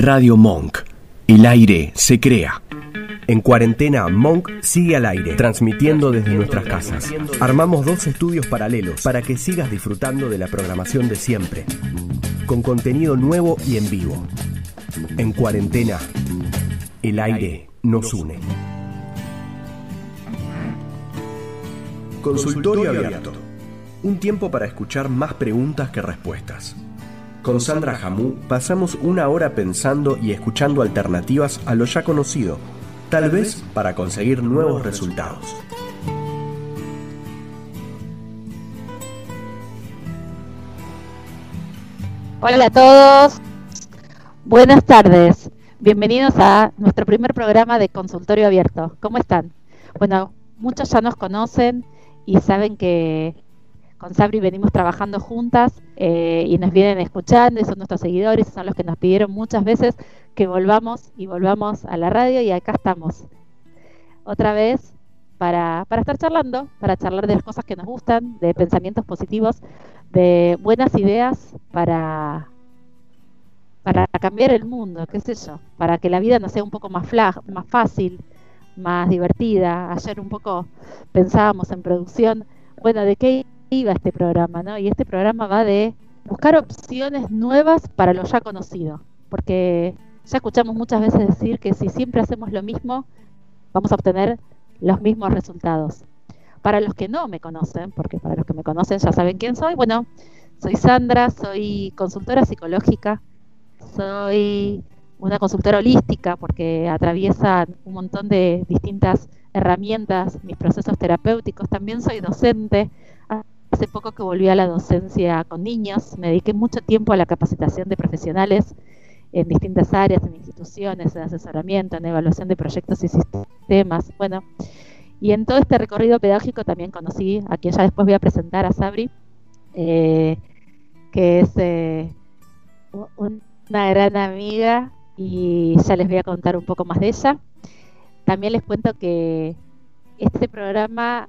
Radio Monk. El aire se crea. En cuarentena, Monk sigue al aire, transmitiendo desde nuestras casas. Armamos dos estudios paralelos para que sigas disfrutando de la programación de siempre, con contenido nuevo y en vivo. En cuarentena, el aire nos une. Consultorio abierto. Un tiempo para escuchar más preguntas que respuestas. Con Sandra Jamú pasamos una hora pensando y escuchando alternativas a lo ya conocido, tal vez para conseguir nuevos resultados. Hola a todos, buenas tardes, bienvenidos a nuestro primer programa de consultorio abierto. ¿Cómo están? Bueno, muchos ya nos conocen y saben que con Sabri venimos trabajando juntas eh, y nos vienen escuchando y son nuestros seguidores, son los que nos pidieron muchas veces que volvamos y volvamos a la radio y acá estamos. Otra vez para, para estar charlando, para charlar de las cosas que nos gustan, de pensamientos positivos, de buenas ideas para, para cambiar el mundo, qué sé yo, para que la vida nos sea un poco más, más fácil, más divertida. Ayer un poco pensábamos en producción, bueno, ¿de qué iba este programa, ¿no? Y este programa va de buscar opciones nuevas para lo ya conocido, porque ya escuchamos muchas veces decir que si siempre hacemos lo mismo, vamos a obtener los mismos resultados. Para los que no me conocen, porque para los que me conocen ya saben quién soy, bueno, soy Sandra, soy consultora psicológica, soy una consultora holística porque atraviesan un montón de distintas herramientas mis procesos terapéuticos, también soy docente, Hace poco que volví a la docencia con niños, me dediqué mucho tiempo a la capacitación de profesionales en distintas áreas, en instituciones, en asesoramiento, en evaluación de proyectos y sistemas. Bueno, y en todo este recorrido pedagógico también conocí a quien ya después voy a presentar, a Sabri, eh, que es eh, una gran amiga y ya les voy a contar un poco más de ella. También les cuento que este programa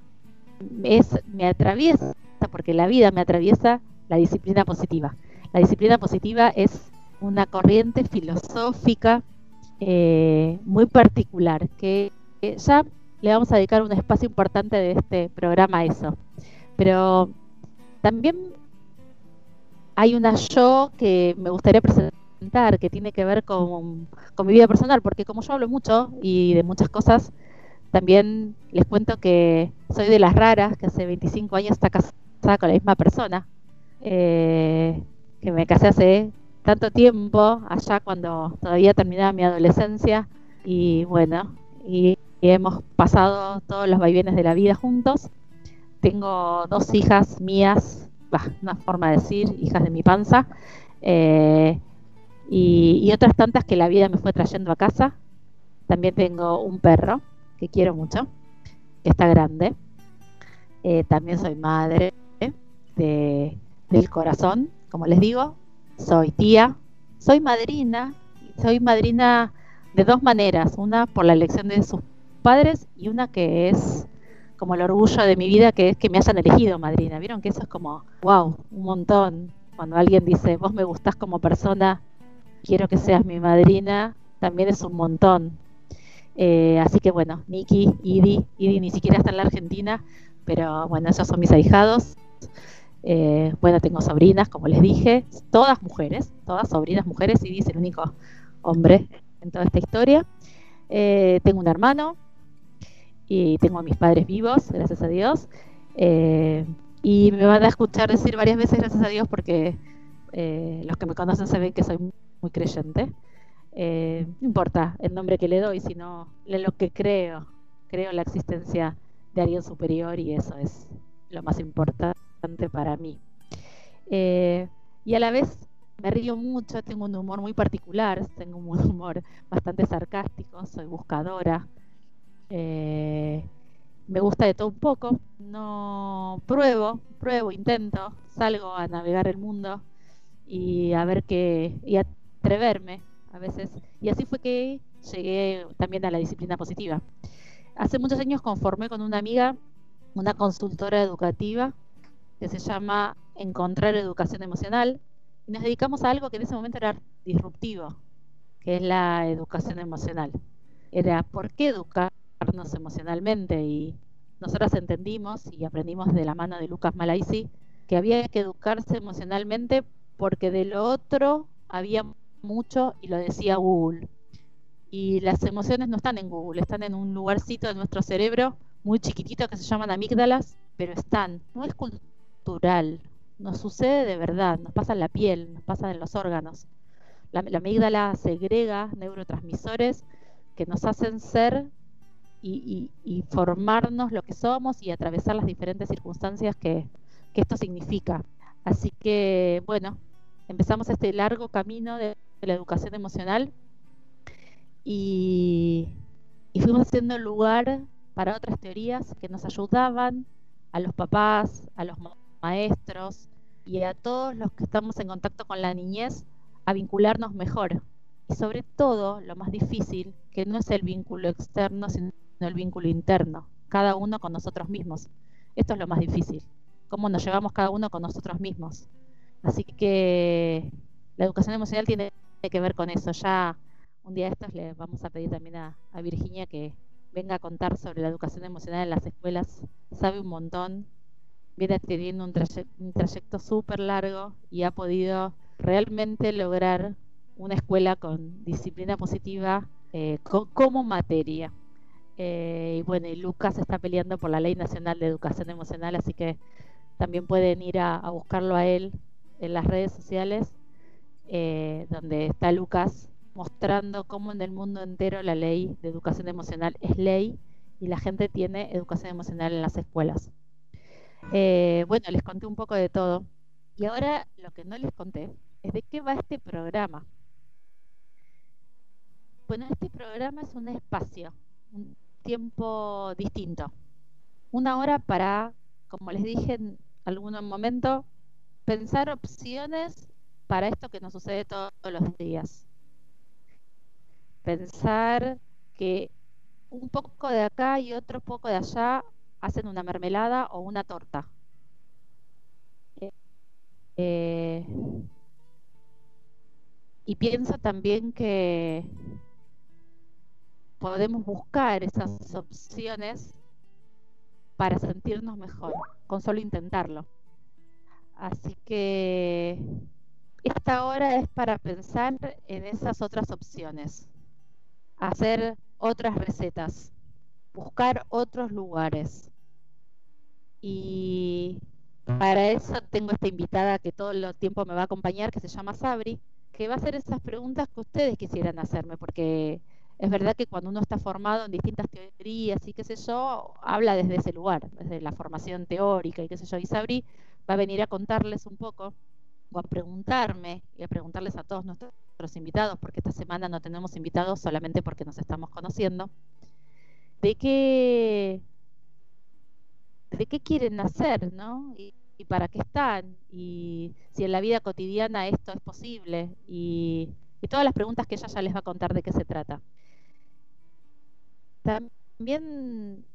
es, me atraviesa porque la vida me atraviesa la disciplina positiva. La disciplina positiva es una corriente filosófica eh, muy particular que, ya le vamos a dedicar un espacio importante de este programa a eso. Pero también hay una yo que me gustaría presentar que tiene que ver con, con mi vida personal, porque como yo hablo mucho y de muchas cosas, también les cuento que soy de las raras, que hace 25 años está casada con la misma persona, eh, que me casé hace tanto tiempo, allá cuando todavía terminaba mi adolescencia, y bueno, y, hemos pasado todos los vaivenes de la vida juntos. Tengo dos hijas mías, una forma de decir, hijas de mi panza, eh, y, otras tantas que la vida me fue trayendo a casa. También tengo un perro que quiero mucho, que está grande. Eh, también soy madre, del corazón, como les digo. Soy tía, soy madrina, soy madrina de dos maneras, una por la elección de sus padres y una que es como el orgullo de mi vida, que es que me hayan elegido madrina. Vieron que eso es como, wow, un montón. Cuando alguien dice, vos me gustás como persona, quiero que seas mi madrina, también es un montón. Eh, así que bueno, Niki, Idi, Idi ni siquiera está en la Argentina, pero bueno, esos son mis ahijados. Eh, bueno, tengo sobrinas, como les dije, todas mujeres, todas sobrinas mujeres, y dice el único hombre en toda esta historia. Eh, tengo un hermano y tengo a mis padres vivos, gracias a Dios. Eh, y me van a escuchar decir varias veces gracias a Dios porque los que me conocen saben que soy muy creyente. no importa el nombre que le doy, sino lo que creo. Creo en la existencia de alguien superior y eso es lo más importante para mí. Eh, y a la vez me río mucho, tengo un humor muy particular, tengo un humor bastante sarcástico, soy buscadora, eh, me gusta de todo un poco, no pruebo, pruebo, intento, salgo a navegar el mundo y a ver qué, y atreverme a veces. Y así fue que llegué también a la disciplina positiva. Hace muchos años conformé con una amiga una consultora educativa que se llama Encontrar Educación Emocional, y nos dedicamos a algo que en ese momento era disruptivo, que es la educación emocional. Era por qué educarnos emocionalmente y nosotras entendimos y aprendimos de la mano de Lucas Malaisi que había que educarse emocionalmente porque de lo otro había mucho y lo decía Google. Y las emociones no están en Google, están en un lugarcito de nuestro cerebro muy chiquitito que se llaman amígdalas, pero están. No es nos sucede de verdad, nos pasa en la piel, nos pasa en los órganos. La, amígdala segrega neurotransmisores que nos hacen ser y, formarnos lo que somos y atravesar las diferentes circunstancias que, esto significa. Así que, bueno, empezamos este largo camino de, la educación emocional y, y fuimos haciendo lugar para otras teorías que nos ayudaban a los papás, a los maestros y a todos los que estamos en contacto con la niñez a vincularnos mejor. Y sobre todo, lo más difícil, que no es el vínculo externo, sino el vínculo interno, cada uno con nosotros mismos. Esto es lo más difícil, cómo nos llevamos cada uno con nosotros mismos. Así que la educación emocional tiene que ver con eso. Ya un día de estos le vamos a pedir también a Virginia que venga a contar sobre la educación emocional en las escuelas, sabe un montón, viene teniendo un, trayecto súper largo y ha podido realmente lograr una escuela con disciplina positiva eh, como materia. Eh, y bueno, y Lucas está peleando por la Ley Nacional de Educación Emocional, así que también pueden ir a, buscarlo a él en las redes sociales, eh, donde está Lucas mostrando cómo en el mundo entero la ley de educación emocional es ley y la gente tiene educación emocional en las escuelas. Eh, bueno, les conté un poco de todo. Y ahora lo que no les conté es de qué va este programa. Bueno, este programa es un espacio, un tiempo distinto. Una hora para, como les dije en algún momento, pensar opciones para esto que nos sucede todos los días pensar que un poco de acá y otro poco de allá hacen una mermelada o una torta. Eh, y pienso también que podemos buscar esas opciones para sentirnos mejor, con solo intentarlo. Así que esta hora es para pensar en esas otras opciones hacer otras recetas, buscar otros lugares. Y para eso tengo esta invitada que todo el tiempo me va a acompañar, que se llama Sabri, que va a hacer esas preguntas que ustedes quisieran hacerme, porque es verdad que cuando uno está formado en distintas teorías y qué sé yo, habla desde ese lugar, desde la formación teórica y qué sé yo. Y Sabri va a venir a contarles un poco o a preguntarme y a preguntarles a todos nuestros invitados, porque esta semana no tenemos invitados solamente porque nos estamos conociendo, de qué, de qué quieren hacer, ¿no? Y, para qué están, y si en la vida cotidiana esto es posible, y, todas las preguntas que ella ya les va a contar de qué se trata. También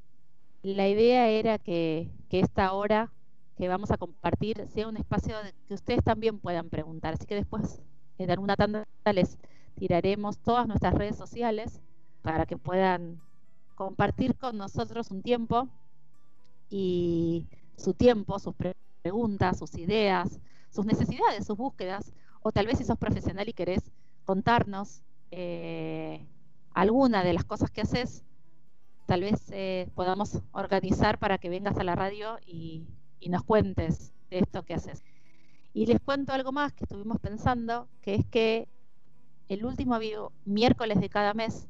la idea era que, esta hora que vamos a compartir sea un espacio que ustedes también puedan preguntar. Así que después, en alguna tanda, les tiraremos todas nuestras redes sociales para que puedan compartir con nosotros un tiempo y su tiempo, sus preguntas, sus ideas, sus necesidades, sus búsquedas, o tal vez si sos profesional y querés contarnos eh, alguna de las cosas que haces, tal vez eh, podamos organizar para que vengas a la radio y y nos cuentes de esto que haces. Y les cuento algo más que estuvimos pensando, que es que el último miércoles de cada mes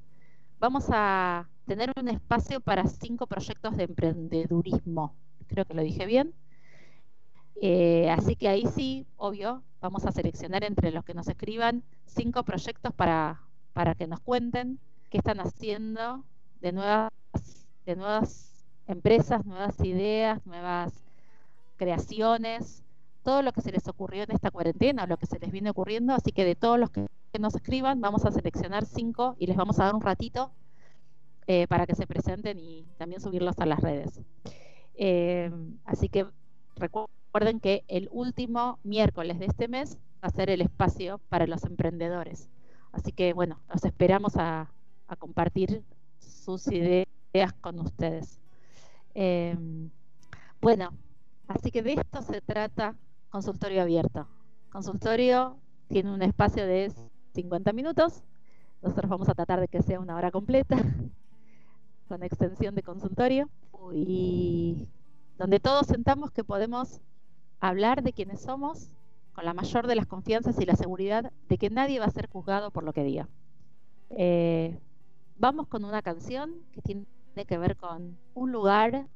vamos a tener un espacio para cinco proyectos de emprendedurismo. Creo que lo dije bien. Eh, así que ahí sí, obvio, vamos a seleccionar entre los que nos escriban cinco proyectos para, para que nos cuenten qué están haciendo de nuevas, de nuevas empresas, nuevas ideas, nuevas creaciones, todo lo que se les ocurrió en esta cuarentena, lo que se les viene ocurriendo, así que de todos los que nos escriban vamos a seleccionar cinco y les vamos a dar un ratito eh, para que se presenten y también subirlos a las redes. Eh, así que recuerden que el último miércoles de este mes va a ser el espacio para los emprendedores. Así que bueno, los esperamos a, compartir sus ideas con ustedes. Em, bueno, así que de esto se trata consultorio abierto. Consultorio tiene un espacio de 50 minutos. Nosotros vamos a tratar de que sea una hora completa, con extensión de consultorio, y donde todos sentamos que podemos hablar de quiénes somos con la mayor de las confianzas y la seguridad de que nadie va a ser juzgado por lo que diga. Eh, vamos con una canción que tiene que ver con un lugar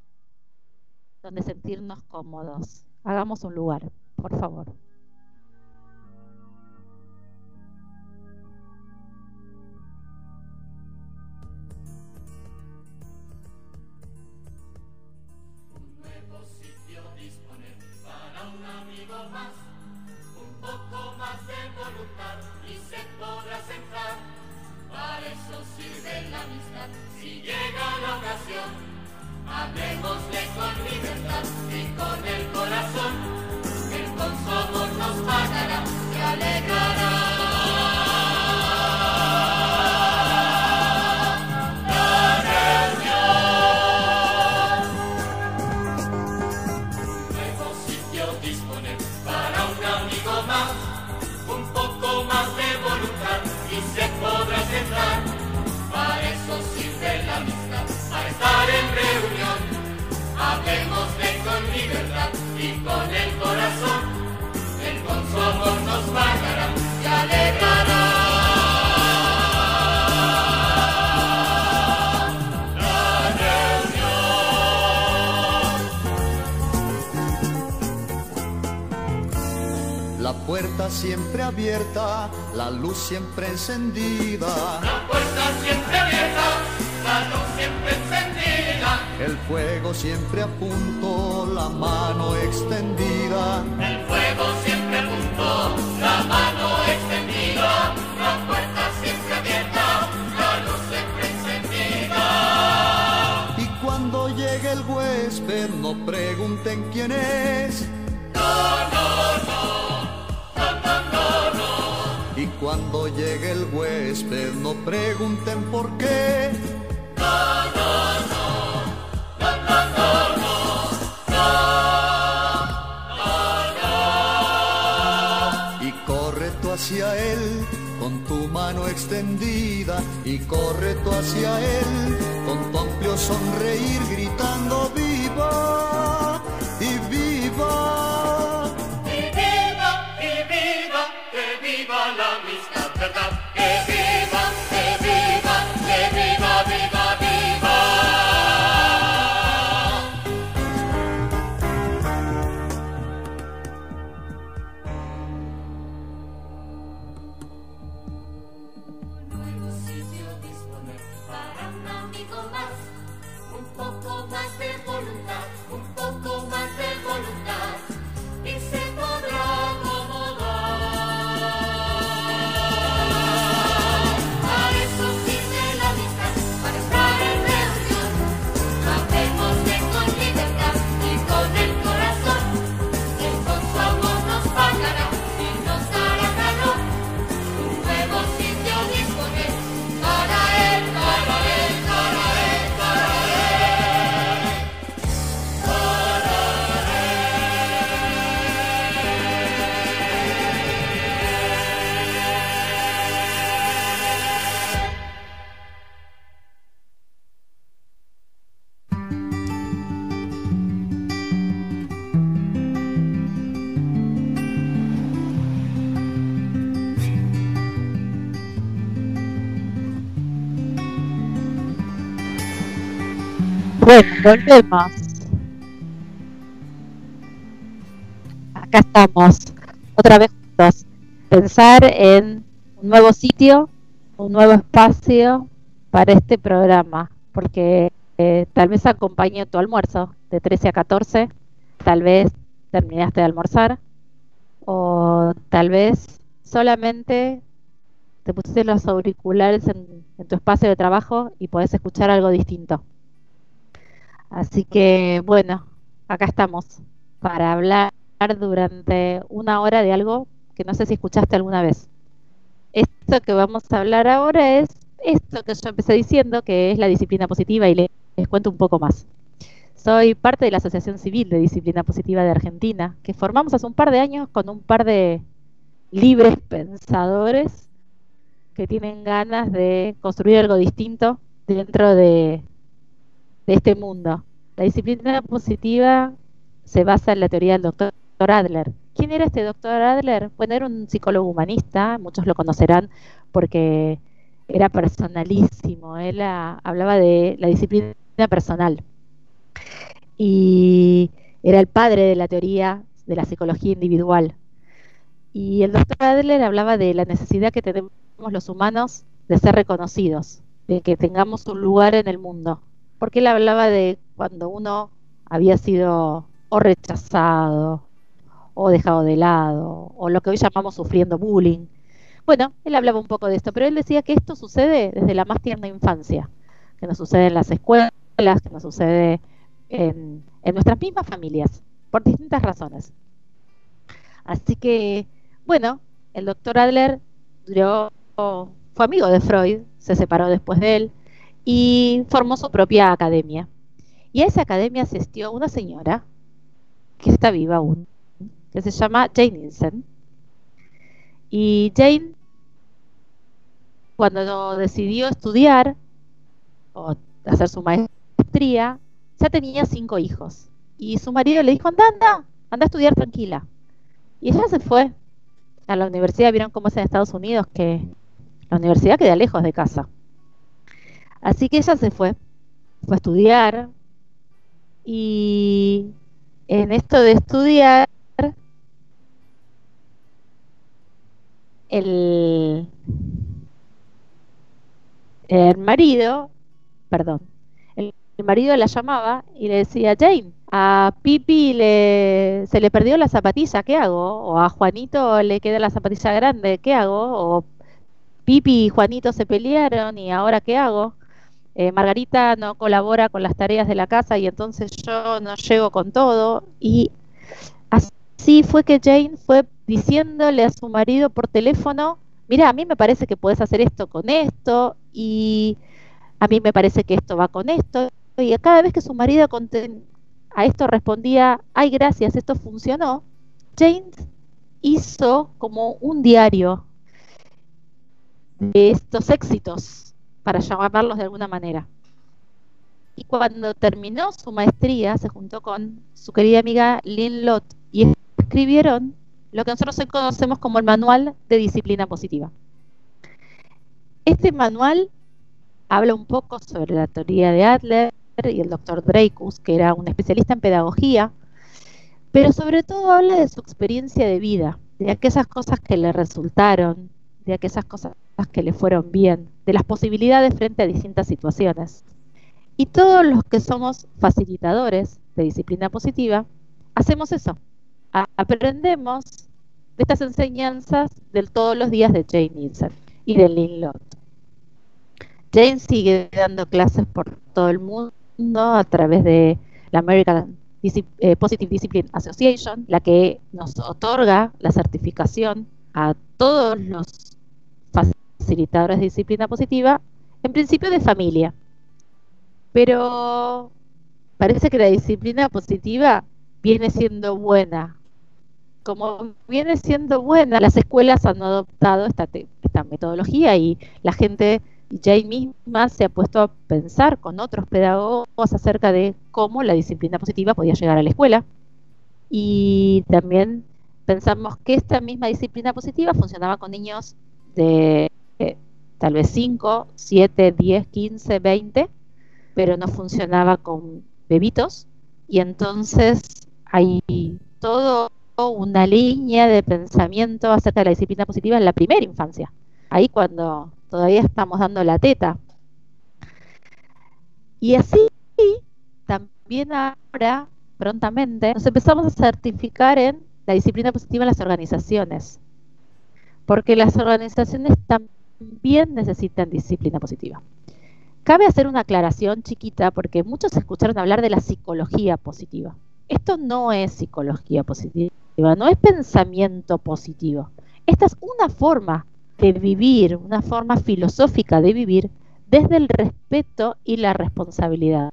donde sentirnos cómodos. Hagamos un lugar, por favor. alegrar. Siempre encendida. La puerta siempre abierta la luz siempre encendida. El fuego siempre a huésped, no pregunten por qué. Y corre tú hacia él con tu mano extendida y corre tú hacia él con tu amplio sonreír gritando viva y viva y viva y viva que viva la amistad verdad que volvemos. Acá estamos, otra vez juntos. Pensar en un nuevo sitio, un nuevo espacio para este programa, porque eh, tal vez acompañe tu almuerzo de 13 a 14, tal vez terminaste de almorzar, o tal vez solamente te pusiste los auriculares en, en tu espacio de trabajo y podés escuchar algo distinto. Así que, bueno, acá estamos para hablar durante una hora de algo que no sé si escuchaste alguna vez. esto que vamos a hablar ahora es esto que yo empecé diciendo, que es la disciplina positiva, y les, cuento un poco más. Soy parte de la Asociación Civil de Disciplina Positiva de Argentina, que formamos hace un par de años con un par de libres pensadores que tienen ganas de construir algo distinto dentro de, de este mundo. La disciplina positiva se basa en la teoría del doctor Adler. ¿Quién era este doctor Adler? Bueno, era un psicólogo humanista, muchos lo conocerán porque era personalísimo. Él a, hablaba de la disciplina personal y era el padre de la teoría de la psicología individual. Y el doctor Adler hablaba de la necesidad que tenemos los humanos de ser reconocidos, de que tengamos un lugar en el mundo. Porque él hablaba de cuando uno había sido o rechazado, o dejado de lado, o lo que hoy llamamos sufriendo bullying. Bueno, él hablaba un poco de esto, pero él decía que esto sucede desde la más tierna infancia, que nos sucede en las escuelas, que nos sucede en, nuestras mismas familias, por distintas razones. Así que, bueno, el doctor Adler fue amigo de Freud, se separó después de él y formó su propia academia. Y a esa academia asistió una señora que está viva aún, que se llama Jane Nielsen. Y Jane, cuando decidió estudiar o hacer su maestría, ya tenía cinco hijos. Y su marido le dijo, anda, anda, anda a estudiar tranquila. Y ella se fue a la universidad. Vieron cómo es en Estados Unidos, que la universidad queda lejos de casa. Así que ella se fue, fue a estudiar. Y en esto de estudiar, el, marido, perdón, el, el marido la llamaba y le decía, Jane, a Pipi le, se le perdió la zapatilla, ¿qué hago? O a Juanito le queda la zapatilla grande, ¿qué hago? O Pipi y Juanito se pelearon y ahora ¿qué hago? Eh, Margarita no colabora con las tareas de la casa y entonces yo no llego con todo. Y así fue que Jane fue diciéndole a su marido por teléfono, mira, a mí me parece que puedes hacer esto con esto y a mí me parece que esto va con esto. Y cada vez que su marido a esto respondía, ay, gracias, esto funcionó, Jane hizo como un diario de estos éxitos para llamarlos de alguna manera. Y cuando terminó su maestría, se juntó con su querida amiga Lynn Lott y escribieron lo que nosotros conocemos como el Manual de Disciplina Positiva. Este manual habla un poco sobre la teoría de Adler y el doctor Dreykus, que era un especialista en pedagogía, pero sobre todo habla de su experiencia de vida, de aquellas cosas que le resultaron, de aquellas cosas que le fueron bien, de las posibilidades frente a distintas situaciones. Y todos los que somos facilitadores de disciplina positiva, hacemos eso. aprendemos de estas enseñanzas de todos los días de Jane Nielsen y de Lynn Lott. Jane sigue dando clases por todo el mundo a través de la American eh, Positive Discipline Association, la que nos otorga la certificación a todos los facilitadores de disciplina positiva, en principio de familia. Pero parece que la disciplina positiva viene siendo buena. Como viene siendo buena, las escuelas han adoptado esta, esta metodología y la gente, Jane misma, se ha puesto a pensar con otros pedagogos acerca de cómo la disciplina positiva podía llegar a la escuela. Y también pensamos que esta misma disciplina positiva funcionaba con niños de tal vez 5, 7, 10, 15, 20, pero no funcionaba con bebitos. Y entonces hay toda una línea de pensamiento acerca de la disciplina positiva en la primera infancia. Ahí cuando todavía estamos dando la teta. Y así también ahora, prontamente, nos empezamos a certificar en la disciplina positiva en las organizaciones. Porque las organizaciones también también necesitan disciplina positiva. Cabe hacer una aclaración chiquita porque muchos escucharon hablar de la psicología positiva. Esto no es psicología positiva, no es pensamiento positivo. Esta es una forma de vivir, una forma filosófica de vivir desde el respeto y la responsabilidad.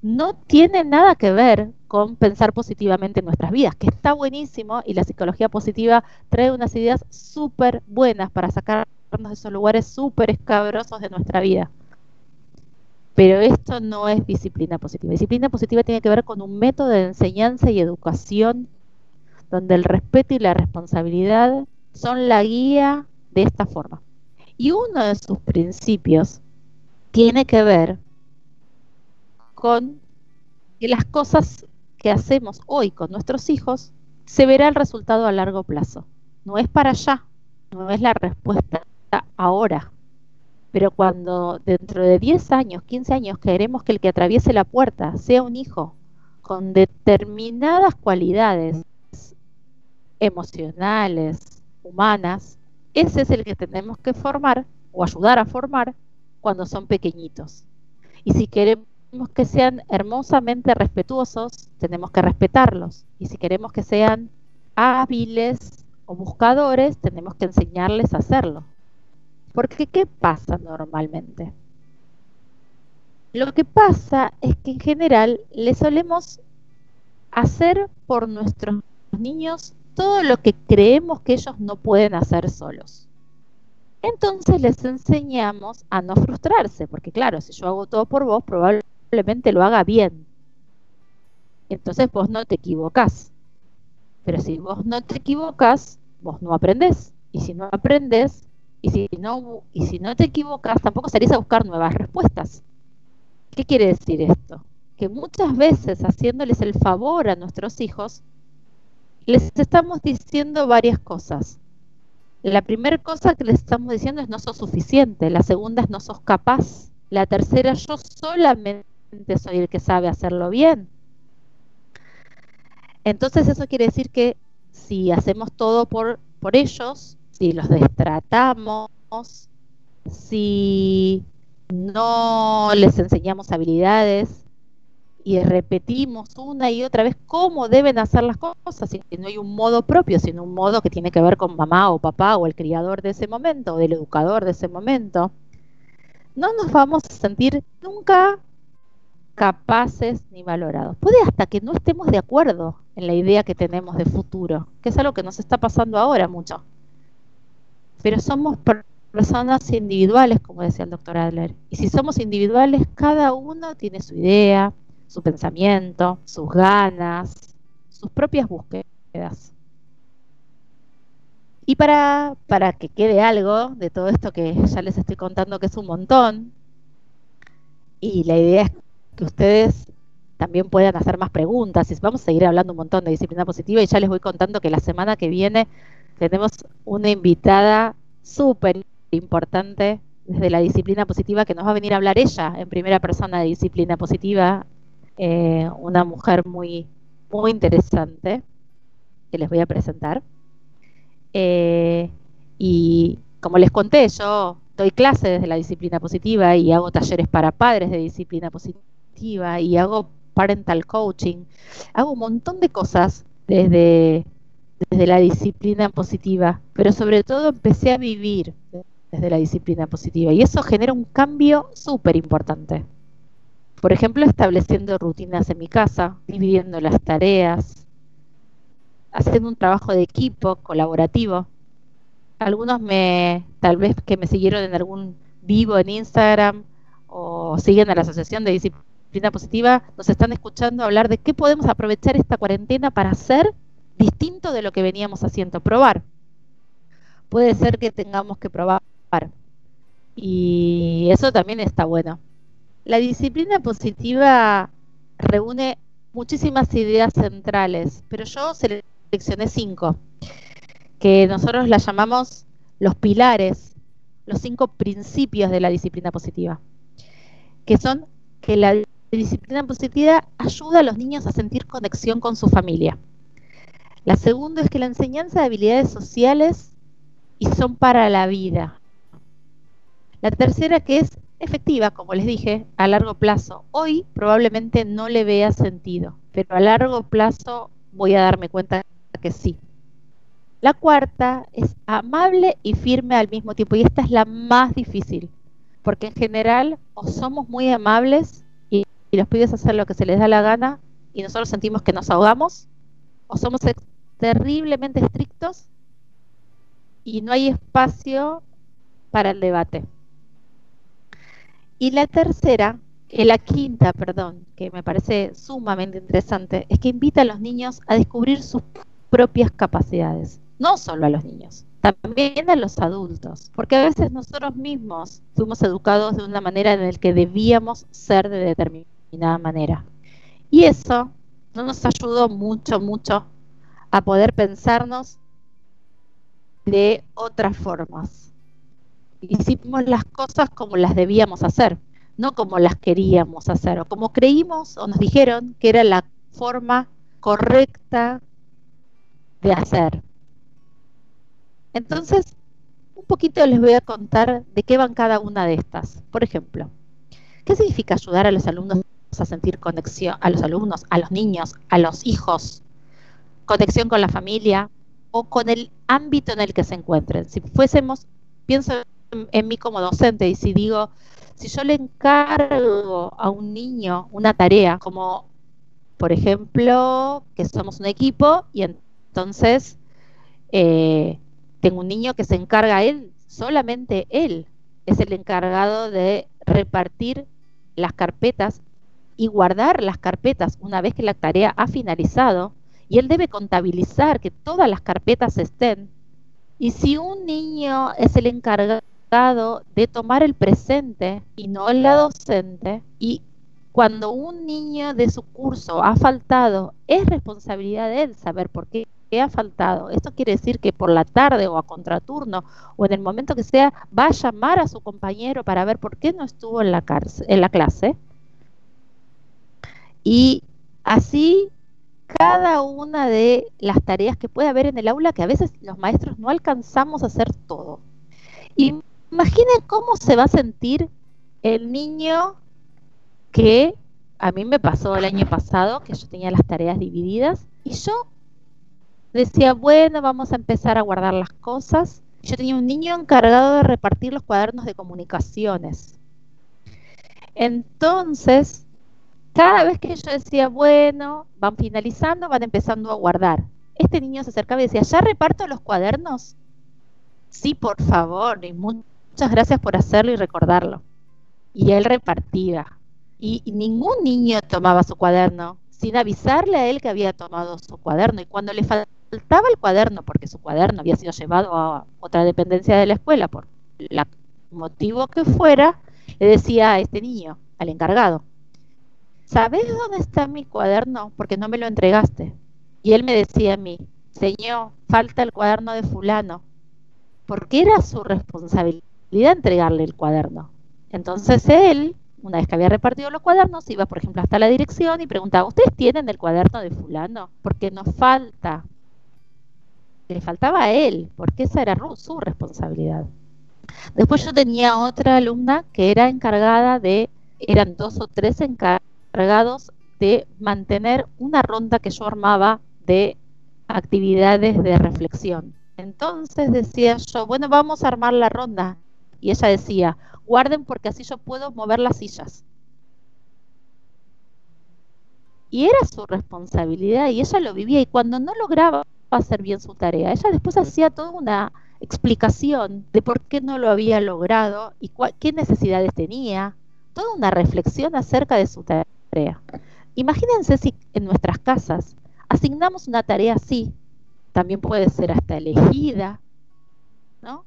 No tiene nada que ver con pensar positivamente en nuestras vidas, que está buenísimo y la psicología positiva trae unas ideas súper buenas para de esos lugares súper escabrosos de nuestra vida. Pero esto no es disciplina positiva. Disciplina positiva tiene que ver con un método de enseñanza y educación donde el respeto y la responsabilidad son la guía de esta forma. Y uno de sus principios tiene que ver con que las cosas que hacemos hoy con nuestros hijos se verá el resultado a largo plazo. No es para allá, no es la respuesta ahora. Pero cuando dentro de 10 años, 15 años, queremos que el que atraviese la puerta sea un hijo con determinadas cualidades emocionales, humanas, ese es el que tenemos que formar o ayudar a formar cuando son pequeñitos. Y si queremos que sean hermosamente respetuosos, tenemos que respetarlos. Y si queremos que sean hábiles o buscadores, tenemos que enseñarles a hacerlo. Porque ¿qué pasa normalmente? Lo que pasa es que en general le solemos hacer por nuestros niños todo lo que creemos que ellos no pueden hacer solos. Entonces les enseñamos a no frustrarse, porque claro, si yo hago todo por vos, probablemente lo haga bien. Entonces vos no te equivocás. Pero si vos no te equivocas, vos no aprendés. Y si no aprendes, y si no, y si no te equivocas, tampoco salís a buscar nuevas respuestas. ¿Qué quiere decir esto? Que muchas veces haciéndoles el favor a nuestros hijos, les estamos diciendo varias cosas. La primera cosa que les estamos diciendo es no sos suficiente, la segunda es no sos capaz, la tercera yo solamente soy el que sabe hacerlo bien. Entonces eso quiere decir que si hacemos todo por, por ellos, si los destratamos, si no les enseñamos habilidades, y repetimos una y otra vez cómo deben hacer las cosas, y no hay un modo propio, sino un modo que tiene que ver con mamá o papá o el criador de ese momento o del educador de ese momento, no nos vamos a sentir nunca capaces ni valorados. Puede hasta que no estemos de acuerdo en la idea que tenemos de futuro, que es algo que nos está pasando ahora mucho. Pero somos personas individuales, como decía el doctor Adler. Y si somos individuales, cada uno tiene su idea, su pensamiento, sus ganas, sus propias búsquedas. Y para, para que quede algo de todo esto que ya les estoy contando, que es un montón, y la idea es que ustedes también puedan hacer más preguntas, y vamos a seguir hablando un montón de disciplina positiva, y ya les voy contando que la semana que viene tenemos una invitada súper importante desde la disciplina positiva que nos va a venir a hablar ella en primera persona de disciplina positiva eh, una mujer muy, muy interesante que les voy a presentar. Eh, y como les conté, yo doy clases desde la disciplina positiva y hago talleres para padres de disciplina positiva y hago parental coaching. Hago un montón de cosas desde, desde la disciplina positiva, pero sobre todo empecé a vivir desde la disciplina positiva y eso genera un cambio súper importante. Por ejemplo, estableciendo rutinas en mi casa, dividiendo las tareas, haciendo un trabajo de equipo colaborativo. Algunos me, tal vez que me siguieron en algún vivo en Instagram o siguen a la Asociación de Disciplina Positiva, nos están escuchando hablar de qué podemos aprovechar esta cuarentena para hacer distinto de lo que veníamos haciendo, probar. Puede ser que tengamos que probar. Y eso también está bueno. La disciplina positiva reúne muchísimas ideas centrales, pero yo seleccioné cinco, que nosotros las llamamos los pilares, los cinco principios de la disciplina positiva, que son que la disciplina positiva ayuda a los niños a sentir conexión con su familia. La segunda es que la enseñanza de habilidades sociales y son para la vida. La tercera que es efectiva, como les dije, a largo plazo. Hoy probablemente no le vea sentido, pero a largo plazo voy a darme cuenta que sí. La cuarta es amable y firme al mismo tiempo. Y esta es la más difícil. Porque en general o somos muy amables y, los pibes hacer lo que se les da la gana y nosotros sentimos que nos ahogamos. O somos terriblemente estrictos y no hay espacio para el debate. Y la tercera, eh, la quinta, perdón, que me parece sumamente interesante, es que invita a los niños a descubrir sus propias capacidades, no solo a los niños, también a los adultos, porque a veces nosotros mismos fuimos educados de una manera en la que debíamos ser de determinada manera. Y eso no nos ayudó mucho, mucho a poder pensarnos de otras formas. Hicimos las cosas como las debíamos hacer, no como las queríamos hacer, o como creímos o nos dijeron que era la forma correcta de hacer. Entonces, un poquito les voy a contar de qué van cada una de estas. Por ejemplo, ¿qué significa ayudar a los alumnos a sentir conexión, a los alumnos, a los niños, a los hijos, conexión con la familia, o con el ámbito en el que se encuentren. Si fuésemos, pienso en, mí como docente y si digo, si yo le encargo a un niño una tarea, como por ejemplo que somos un equipo y entonces eh, tengo un niño que se encarga él, solamente él es el encargado de repartir las carpetas y guardar las carpetas una vez que la tarea ha finalizado, y él debe contabilizar que todas las carpetas estén. Y si un niño es el encargado de tomar el presente y no la docente, y cuando un niño de su curso ha faltado, es responsabilidad de él saber por qué ha faltado. Esto quiere decir que por la tarde o a contraturno o en el momento que sea, va a llamar a su compañero para ver por qué no estuvo en la, en la clase. Y así cada una de las tareas que puede haber en el aula que a veces los maestros no alcanzamos a hacer todo. Imaginen cómo se va a sentir el niño que a mí me pasó el año pasado, que yo tenía las tareas divididas, y yo decía, bueno, vamos a empezar a guardar las cosas. Yo tenía un niño encargado de repartir los cuadernos de comunicaciones. Entonces, cada vez que yo decía, bueno, van finalizando, van empezando a guardar. Este niño se acercaba y decía, ¿ya reparto los cuadernos? Sí, por favor, y muchas gracias por hacerlo y recordarlo. Y él repartía. Y, ningún niño tomaba su cuaderno sin avisarle a él que había tomado su cuaderno. Y cuando le faltaba el cuaderno, porque su cuaderno había sido llevado a otra dependencia de la escuela por el motivo que fuera, le decía a este niño, al encargado, ¿sabes dónde está mi cuaderno? Porque no me lo entregaste. Y él me decía a mí, Señor, falta el cuaderno de fulano, porque era su responsabilidad entregarle el cuaderno. Entonces él, una vez que había repartido los cuadernos, iba, por ejemplo, hasta la dirección y preguntaba, ¿ustedes tienen el cuaderno de fulano? Porque nos falta. Le faltaba a él, porque esa era su responsabilidad. Después yo tenía otra alumna que era encargada de, eran dos o tres encargados de mantener una ronda que yo armaba de actividades de reflexión. Entonces decía yo, bueno, vamos a armar la ronda. Y ella decía, guarden porque así yo puedo mover las sillas. Y era su responsabilidad y ella lo vivía y cuando no lograba hacer bien su tarea, ella después hacía toda una explicación de por qué no lo había logrado y qué necesidades tenía, toda una reflexión acerca de su tarea. Imagínense si en nuestras casas asignamos una tarea así, también puede ser hasta elegida, ¿no?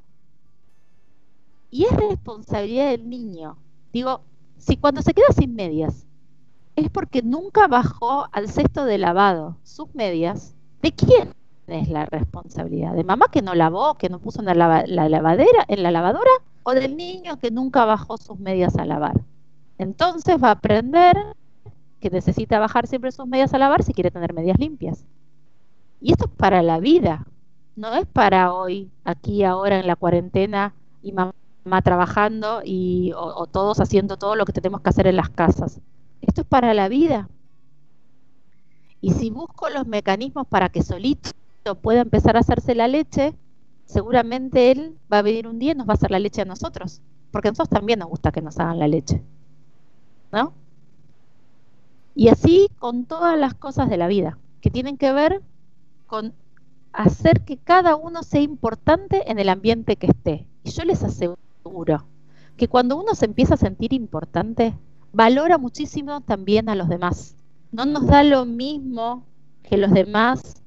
Y es responsabilidad del niño. Digo, si cuando se queda sin medias es porque nunca bajó al cesto de lavado sus medias, ¿de quién es la responsabilidad? ¿De mamá que no lavó, que no puso en la, la lavadera, en la lavadora? ¿O del niño que nunca bajó sus medias a lavar? Entonces va a aprender que necesita bajar siempre sus medias a lavar si quiere tener medias limpias. Y esto es para la vida, no es para hoy, aquí, ahora, en la cuarentena y mamá trabajando y, o, todos haciendo todo lo que tenemos que hacer en las casas. Esto es para la vida. Y si busco los mecanismos para que solito pueda empezar a hacerse la leche, seguramente él va a venir un día y nos va a hacer la leche a nosotros, porque a nosotros también nos gusta que nos hagan la leche. ¿No? Y así con todas las cosas de la vida, que tienen que ver con hacer que cada uno sea importante en el ambiente que esté. Y yo les aseguro que cuando uno se empieza a sentir importante, valora muchísimo también a los demás. No nos da lo mismo que los demás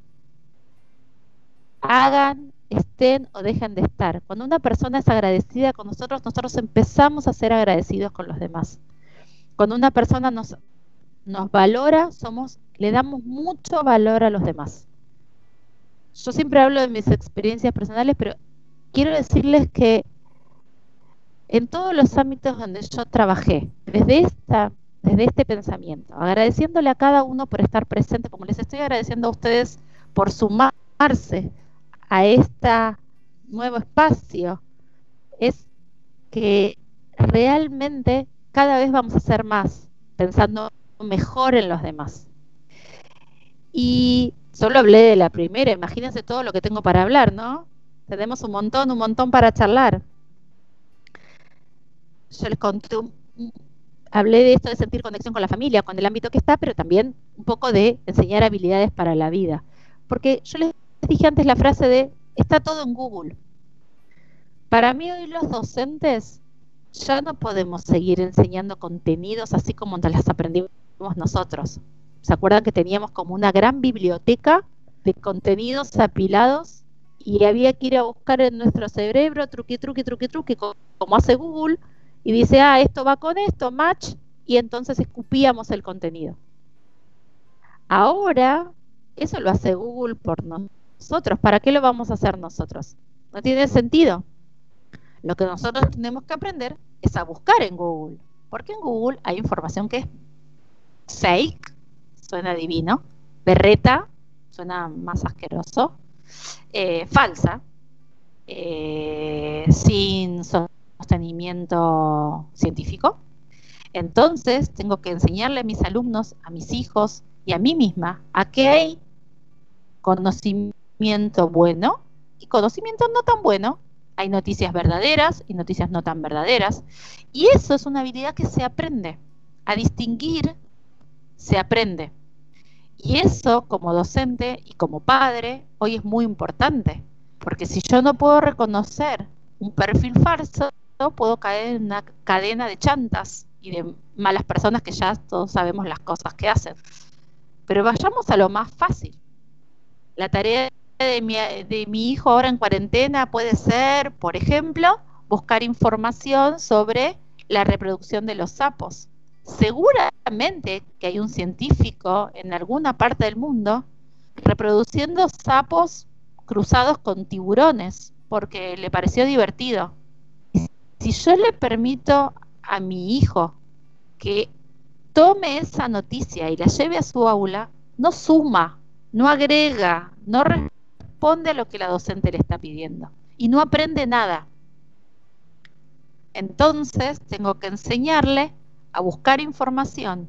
hagan, estén o dejen de estar. Cuando una persona es agradecida con nosotros, nosotros empezamos a ser agradecidos con los demás. Cuando una persona nos, nos valora, somos, le damos mucho valor a los demás. Yo siempre hablo de mis experiencias personales, pero quiero decirles que en todos los ámbitos donde yo trabajé, desde esta desde este pensamiento, agradeciéndole a cada uno por estar presente, como les estoy agradeciendo a ustedes por sumarse a este nuevo espacio, es que realmente cada vez vamos a ser más, pensando mejor en los demás. Y solo hablé de la primera, imagínense todo lo que tengo para hablar, ¿no? Tenemos un montón, un montón para charlar. Yo les conté hablé de esto de sentir conexión con la familia, con el ámbito que está, pero también un poco de enseñar habilidades para la vida. Porque yo les dije antes la frase de, está todo en Google. Para mí hoy los docentes ya no podemos seguir enseñando contenidos así como las aprendimos nosotros. ¿Se acuerdan que teníamos como una gran biblioteca de contenidos apilados y había que ir a buscar en nuestro cerebro truqui, truqui, truqui, truqui, como hace Google, y dice, ah, esto va con esto, match, y entonces escupíamos el contenido. Ahora, eso lo hace Google por nosotros. ¿Para qué lo vamos a hacer nosotros? No tiene sentido. Lo que nosotros tenemos que aprender es a buscar en Google, porque en Google hay información que es fake, suena divino, berreta, suena más asqueroso, eh, falsa, eh, sin sostenimiento científico. Entonces, tengo que enseñarle a mis alumnos, a mis hijos y a mí misma a que hay conocimiento bueno y conocimiento no tan bueno. Hay noticias verdaderas y noticias no tan verdaderas. Y eso es una habilidad que se aprende. A distinguir se aprende. Y eso como docente y como padre hoy es muy importante. Porque si yo no puedo reconocer un perfil falso, puedo caer en una cadena de chantas y de malas personas que ya todos sabemos las cosas que hacen. Pero vayamos a lo más fácil. La tarea de mi, de mi hijo ahora en cuarentena puede ser, por ejemplo, buscar información sobre la reproducción de los sapos. Seguramente que hay un científico en alguna parte del mundo reproduciendo sapos cruzados con tiburones porque le pareció divertido si yo le permito a mi hijo que tome esa noticia y la lleve a su aula, no suma, no agrega, no responde a lo que la docente le está pidiendo y no aprende nada. Entonces tengo que enseñarle a buscar información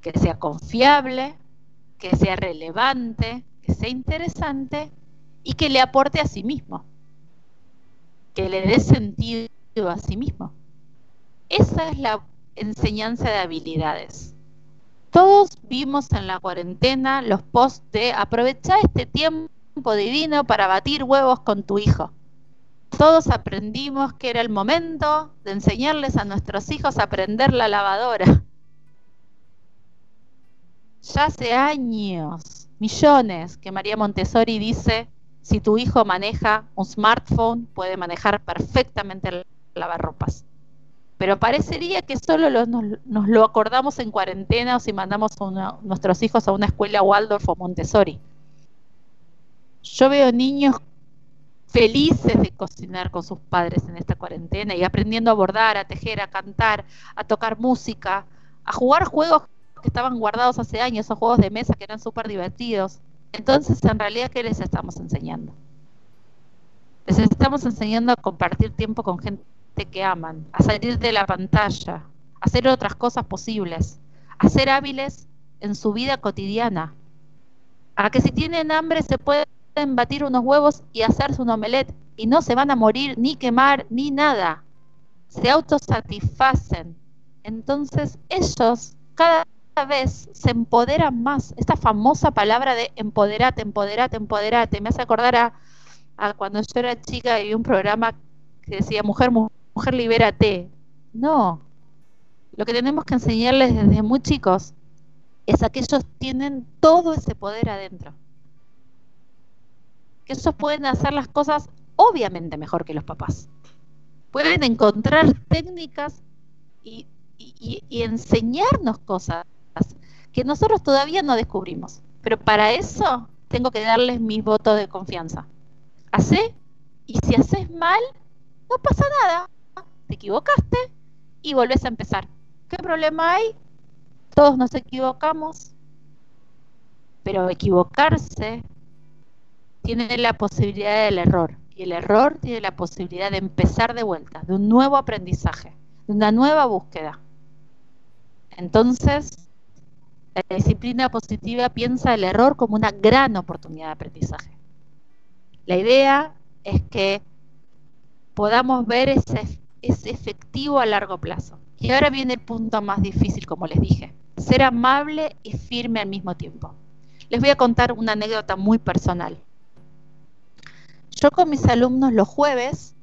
que sea confiable, que sea relevante, que sea interesante y que le aporte a sí mismo, que le dé sentido a sí mismo. Esa es la enseñanza de habilidades. Todos vimos en la cuarentena los posts de aprovechar este tiempo divino para batir huevos con tu hijo. Todos aprendimos que era el momento de enseñarles a nuestros hijos a aprender la lavadora. Ya hace años, millones, que María Montessori dice, si tu hijo maneja un smartphone, puede manejar perfectamente el lavarropas. Pero parecería que solo nos, lo acordamos en cuarentena o si mandamos a nuestros hijos a una escuela Waldorf o Montessori. Yo veo niños felices de cocinar con sus padres en esta cuarentena y aprendiendo a bordar, a tejer, a cantar, a tocar música, a jugar juegos que estaban guardados hace años, esos juegos de mesa que eran súper divertidos. Entonces, en realidad, ¿qué les estamos enseñando? Les estamos enseñando a compartir tiempo con gente que aman, a salir de la pantalla, a hacer otras cosas posibles, a ser hábiles en su vida cotidiana, a que si tienen hambre se pueden batir unos huevos y hacerse un omelette y no se van a morir ni quemar ni nada. Se autosatisfacen. Entonces ellos cada vez se empoderan más. Esta famosa palabra de empoderate, empoderate, empoderate. Me hace acordar a, a cuando yo era chica y vi un programa que decía mujer, mujer, libérate. No. Lo que tenemos que enseñarles desde muy chicos es que ellos tienen todo ese poder adentro. Que ellos pueden hacer las cosas obviamente mejor que los papás. Pueden encontrar técnicas y, enseñarnos cosas que nosotros todavía no descubrimos. Pero para eso tengo que darles mi voto de confianza. Hacé y si haces mal, no pasa nada. Te equivocaste y volvés a empezar. ¿Qué problema hay? Todos nos equivocamos. Pero equivocarse tiene la posibilidad del error. Y el error tiene la posibilidad de empezar de vuelta, de un nuevo aprendizaje, de una nueva búsqueda. Entonces, la disciplina positiva piensa el error como una gran oportunidad de aprendizaje. La idea es que podamos ver ese, efectivo a largo plazo. Y ahora viene el punto más difícil, como les dije, ser amable y firme al mismo tiempo. Les voy a contar una anécdota muy personal. Yo con mis alumnos los jueves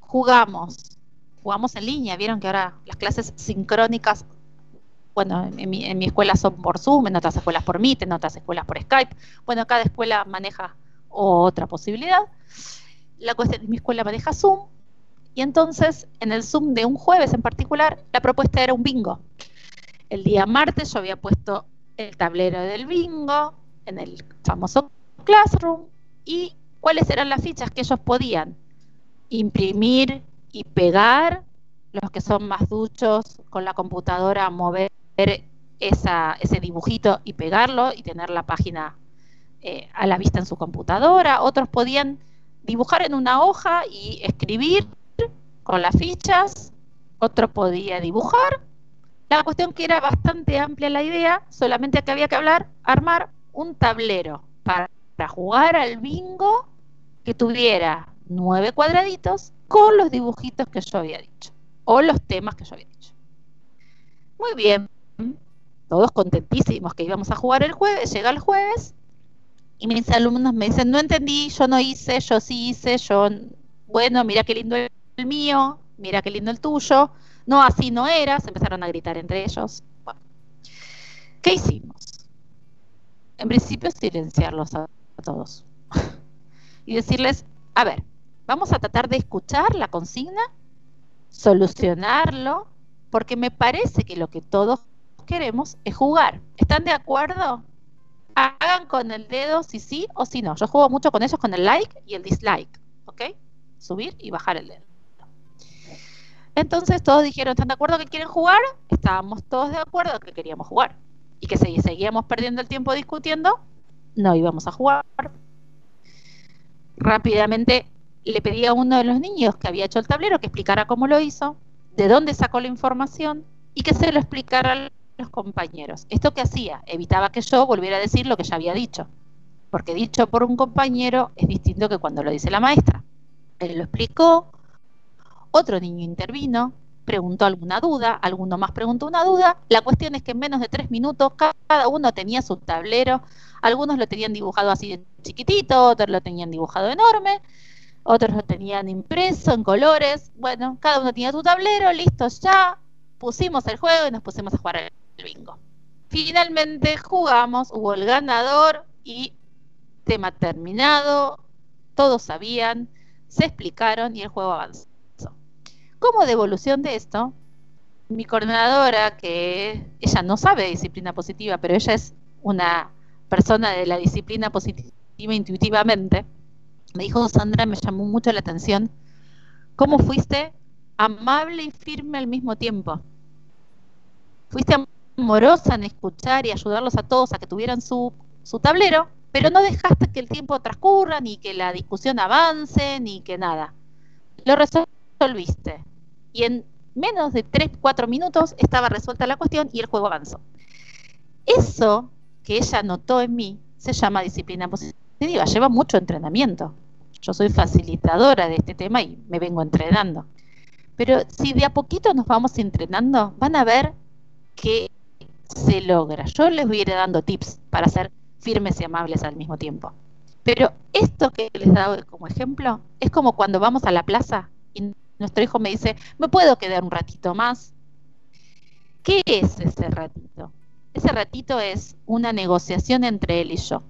jugamos, jugamos en línea, vieron que ahora las clases sincrónicas, bueno, en mi, escuela son por Zoom, en otras escuelas por Meet, en otras escuelas por Skype, bueno, cada escuela maneja otra posibilidad. La cuestión es mi escuela maneja Zoom, y entonces en el Zoom de un jueves en particular, la propuesta era un bingo. El día martes yo había puesto el tablero del bingo en el famoso Classroom y cuáles eran las fichas que ellos podían. Imprimir y pegar, los que son más duchos con la computadora, mover esa, ese dibujito y pegarlo y tener la página eh, a la vista en su computadora, otros podían dibujar en una hoja y escribir con las fichas, otro podía dibujar. La cuestión que era bastante amplia la idea, solamente que había que hablar, armar un tablero para jugar al bingo que tuviera nueve cuadraditos con los dibujitos que yo había dicho o los temas que yo había dicho. Muy bien, todos contentísimos que íbamos a jugar el jueves, llega el jueves y mis alumnos me dicen, no entendí, yo no hice, yo sí hice, yo, bueno, mira qué lindo el mío, mira qué lindo el tuyo, no, así no era, se empezaron a gritar entre ellos. Bueno, ¿Qué hicimos? En principio silenciarlos a todos y decirles, a ver, vamos a tratar de escuchar la consigna, solucionarlo, porque me parece que lo que todos queremos es jugar. ¿Están de acuerdo? Hagan con el dedo si sí o si no. Yo juego mucho con ellos con el like y el dislike, ¿ok? Subir y bajar el dedo. Entonces todos dijeron, ¿están de acuerdo que quieren jugar? Estábamos todos de acuerdo que queríamos jugar. Y que si seguíamos perdiendo el tiempo discutiendo, no íbamos a jugar. Rápidamente le pedí a uno de los niños que había hecho el tablero que explicara cómo lo hizo, de dónde sacó la información y que se lo explicara a los compañeros. ¿Esto qué hacía? Evitaba que yo volviera a decir lo que ya había dicho. Porque dicho por un compañero es distinto que cuando lo dice la maestra. Él lo explicó, otro niño intervino, preguntó alguna duda, alguno más preguntó una duda. La cuestión es que en menos de tres minutos cada uno tenía su tablero. Algunos lo tenían dibujado así de chiquitito, otros lo tenían dibujado enorme, otros lo tenían impreso en colores. Bueno, cada uno tenía su tablero, listo ya. Pusimos el juego y nos pusimos a jugar el bingo. Finalmente jugamos, hubo el ganador y tema terminado, todos sabían, se explicaron y el juego avanzó. Como devolución de esto, mi coordinadora, que ella no sabe disciplina positiva, pero ella es una persona de la disciplina positiva intuitivamente, me dijo, Sandra, me llamó mucho la atención, cómo fuiste amable y firme al mismo tiempo. Fuiste amorosa en escuchar y ayudarlos a todos a que tuvieran su, su tablero, pero no dejaste que el tiempo transcurra, ni que la discusión avance, ni que nada. Lo resolviste y en menos de 3, 4 minutos estaba resuelta la cuestión y el juego avanzó. Eso que ella notó en mí se llama disciplina positiva. lleva mucho entrenamiento. Yo soy facilitadora de este tema y me vengo entrenando. Pero si de a poquito nos vamos entrenando, van a ver que se logra. Yo les voy a ir dando tips para ser firmes y amables al mismo tiempo. Pero esto que les he dado como ejemplo es como cuando vamos a la plaza y nuestro hijo me dice, ¿me puedo quedar un ratito más? ¿Qué es ese ratito? Ese ratito es una negociación entre él y yo.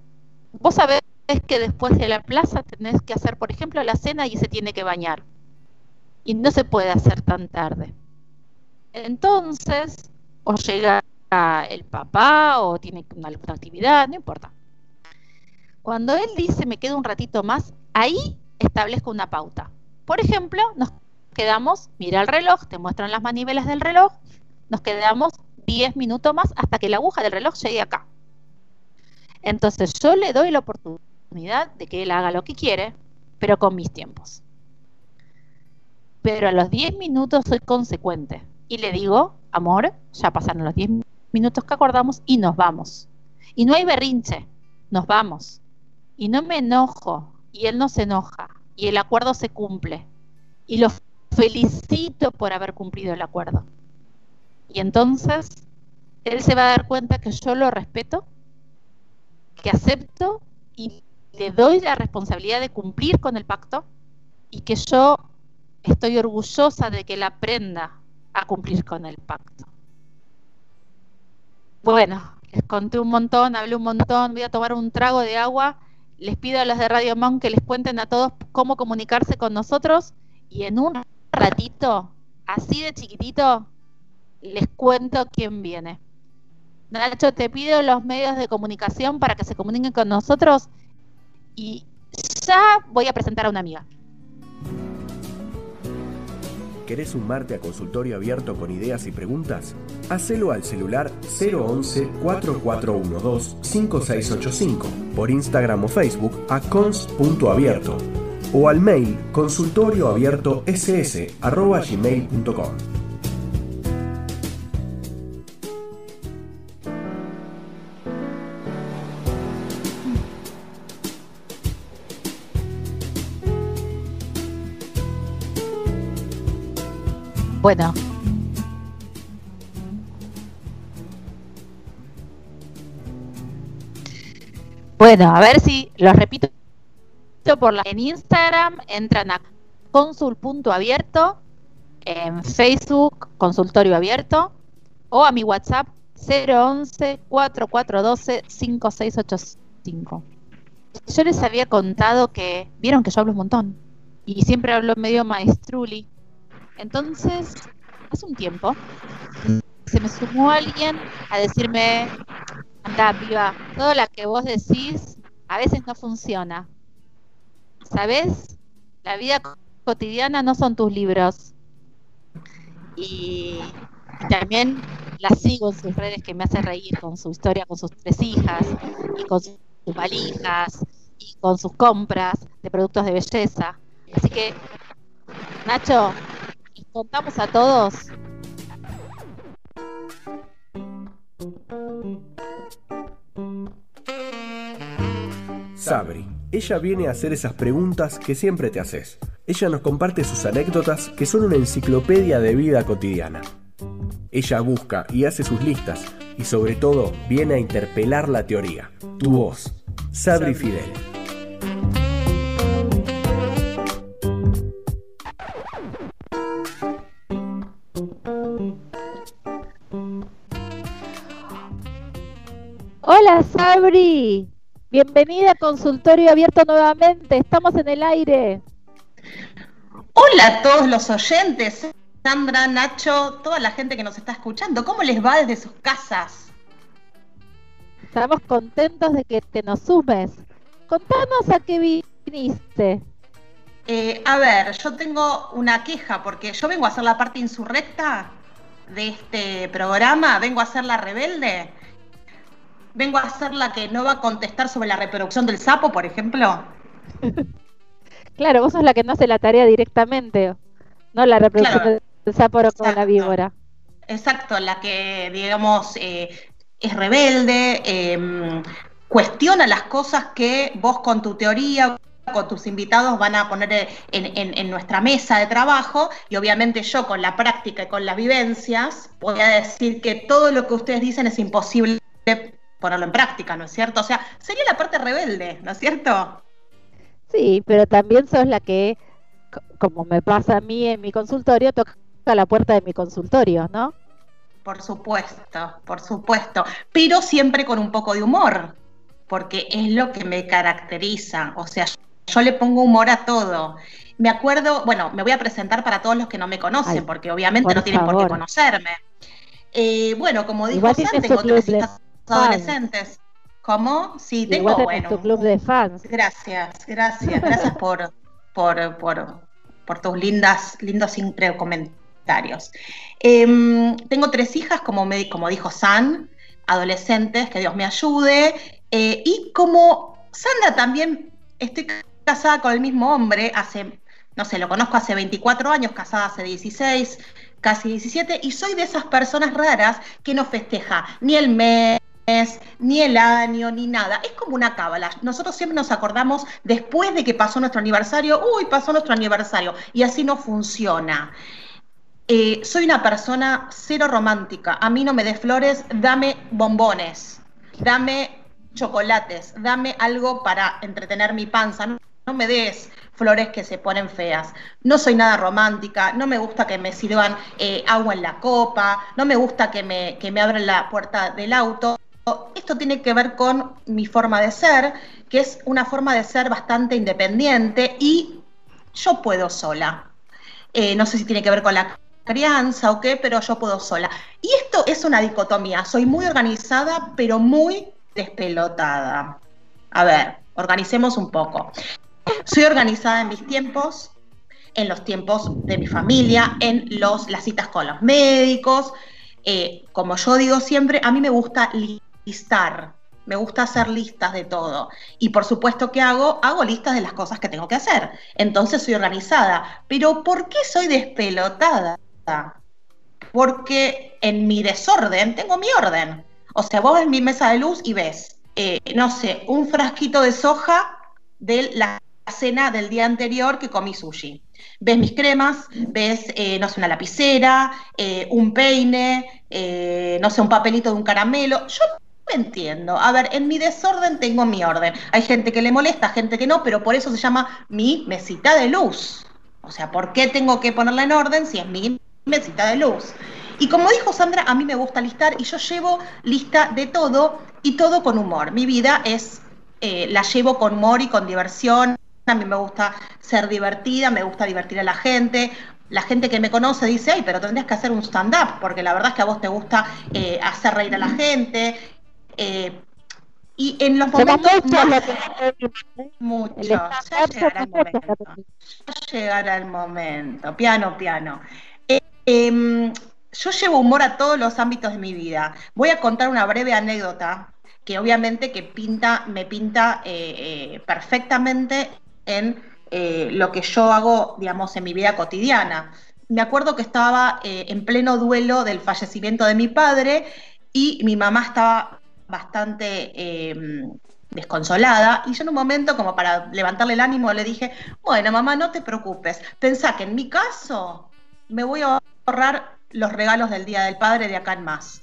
Vos sabés que después de la plaza tenés que hacer, por ejemplo, la cena y se tiene que bañar. Y no se puede hacer tan tarde. Entonces, o llega el papá o tiene alguna actividad, no importa. Cuando él dice me quedo un ratito más, ahí establezco una pauta. Por ejemplo, nos quedamos, mira el reloj, te muestran las manivelas del reloj, nos quedamos 10 minutos más hasta que la aguja del reloj llegue acá. Entonces yo le doy la oportunidad de que él haga lo que quiere, pero con mis tiempos. Pero a los 10 minutos soy consecuente y le digo, amor, ya pasaron los 10 minutos que acordamos y nos vamos. Y no hay berrinche, nos vamos. Y no me enojo y él no se enoja y el acuerdo se cumple. Y lo felicito por haber cumplido el acuerdo. Y entonces él se va a dar cuenta que yo lo respeto, que acepto y le doy la responsabilidad de cumplir con el pacto y que yo estoy orgullosa de que él aprenda a cumplir con el pacto. Bueno, les conté un montón, hablé un montón, voy a tomar un trago de agua. Les pido a los de Radio Monk que les cuenten a todos cómo comunicarse con nosotros y en un ratito, así de chiquitito, les cuento quién viene. Nacho, te pido los medios de comunicación para que se comuniquen con nosotros y ya voy a presentar a una amiga. ¿Querés sumarte a consultorio abierto con ideas y preguntas? Hacelo al celular 011 4412 5685 por Instagram o Facebook a cons.abierto o al mail consultorioabiertoss@gmail.com. Bueno. Bueno, a ver si los repito en Instagram entran a consul.abierto, en Facebook consultorio abierto o a mi WhatsApp 011 4412 5685. Yo les había contado que vieron que yo hablo un montón y siempre hablo medio maestruli entonces, hace un tiempo, se me sumó alguien a decirme, anda, piba, todo lo que vos decís a veces no funciona. ¿Sabes? La vida cotidiana no son tus libros. Y, también la sigo en sus redes que me hace reír con su historia con sus tres hijas y con sus valijas y con sus compras de productos de belleza. Así que, Nacho, contamos a todos? Sabri. Ella viene a hacer esas preguntas que siempre te haces. Ella nos comparte sus anécdotas que son una enciclopedia de vida cotidiana. Ella busca y hace sus listas y sobre todo viene a interpelar la teoría. Tu voz. Sabri Fidel. Hola Sabri, bienvenida a Consultorio Abierto nuevamente, estamos en el aire. Hola a todos los oyentes, Sandra, Nacho, toda la gente que nos está escuchando, ¿cómo les va desde sus casas? Estamos contentos de que te nos sumes. Contanos a qué viniste. Eh, a ver, yo tengo una queja porque yo vengo a hacer la parte insurrecta de este programa, vengo a ser la rebelde vengo a ser la que no va a contestar sobre la reproducción del sapo, por ejemplo. claro, vos sos la que no hace la tarea directamente, no la reproducción del sapo con la víbora. Exacto, la que, digamos, eh, es rebelde, em, cuestiona las cosas que vos con tu teoría con tus invitados van a poner en, nuestra mesa de trabajo y obviamente yo con la práctica y con las vivencias voy a decir que todo lo que ustedes dicen es imposible ponerlo en práctica, ¿no es cierto? O sea, sería la parte rebelde, ¿no es cierto? Sí, pero también sos la que, como me pasa a mí en mi consultorio, toca la puerta de mi consultorio, ¿no? Por supuesto, por supuesto, pero siempre con un poco de humor, porque es lo que me caracteriza, o sea, yo le pongo humor a todo. Me acuerdo, bueno, me voy a presentar para todos los que no me conocen, porque obviamente no tienen por qué conocerme. Eh, bueno, como dijo San, tengo tres adolescentes. ¿Cómo? Sí, tengo, bueno. Tu club de fans. Gracias, gracias, gracias por, por, por, tus lindas, lindos comentarios. Em, tengo tres hijas, como, me, como dijo San, adolescentes, que Dios me ayude. Eh, y como Sandra también estoy casada con el mismo hombre hace, no sé, lo conozco hace 24 años, casada hace 16, casi 17, y soy de esas personas raras que no festeja ni el mes, ni el año, ni nada. Es como una cábala. Nosotros siempre nos acordamos después de que pasó nuestro aniversario, uy, pasó nuestro aniversario, y así no funciona. Eh, soy una persona cero romántica. A mí no me des flores, dame bombones, dame chocolates, dame algo para entretener mi panza no me des flores que se ponen feas. No soy nada romántica, no me gusta que me sirvan eh, agua en la copa, no me gusta que me, que me abran la puerta del auto. Esto tiene que ver con mi forma de ser, que es una forma de ser bastante independiente y yo puedo sola. Eh, no sé si tiene que ver con la crianza o qué, pero yo puedo sola. Y esto es una dicotomía. Soy muy organizada, pero muy despelotada. A ver, organicemos un poco. Soy organizada en mis tiempos, en los tiempos de mi familia, en los, las citas con los médicos. Eh, como yo digo siempre, a mí me gusta listar, me gusta hacer listas de todo. Y por supuesto que hago, hago listas de las cosas que tengo que hacer. Entonces soy organizada. Pero ¿por qué soy despelotada? Porque en mi desorden tengo mi orden. O sea, vos ves mi mesa de luz y ves, eh, no sé, un frasquito de soja de la cena del día anterior que comí sushi. Ves mis cremas, ves, eh, no sé, una lapicera, eh, un peine, no sé, un papelito de un caramelo. Yo me entiendo. A ver, en mi desorden tengo mi orden. Hay gente que le molesta, gente que no, pero por eso se llama mi mesita de luz. O sea, ¿por qué tengo que ponerla en orden si es mi mesita de luz? Y como dijo Sandra, a mí me gusta listar y yo llevo lista de todo y todo con humor. Mi vida es, la llevo con humor y con diversión a mí me gusta ser divertida, me gusta divertir a la gente. La gente que me conoce dice, ay, pero tendrías que hacer un stand-up, porque la verdad es que a vos te gusta eh, hacer reír a la gente. Eh, y en los momentos mucho, ya llegará el momento. Ya llegará el momento. Piano, piano. Eh, em, yo llevo humor a todos los ámbitos de mi vida. Voy a contar una breve anécdota que obviamente que pinta, me pinta perfectamente en eh, lo que yo hago, digamos, en mi vida cotidiana. Me acuerdo que estaba eh, en pleno duelo del fallecimiento de mi padre y mi mamá estaba bastante em, desconsolada y yo en un momento, como para levantarle el ánimo, le dije, bueno, mamá, no te preocupes, pensá que en mi caso me voy a ahorrar los regalos del Día del Padre de acá en más.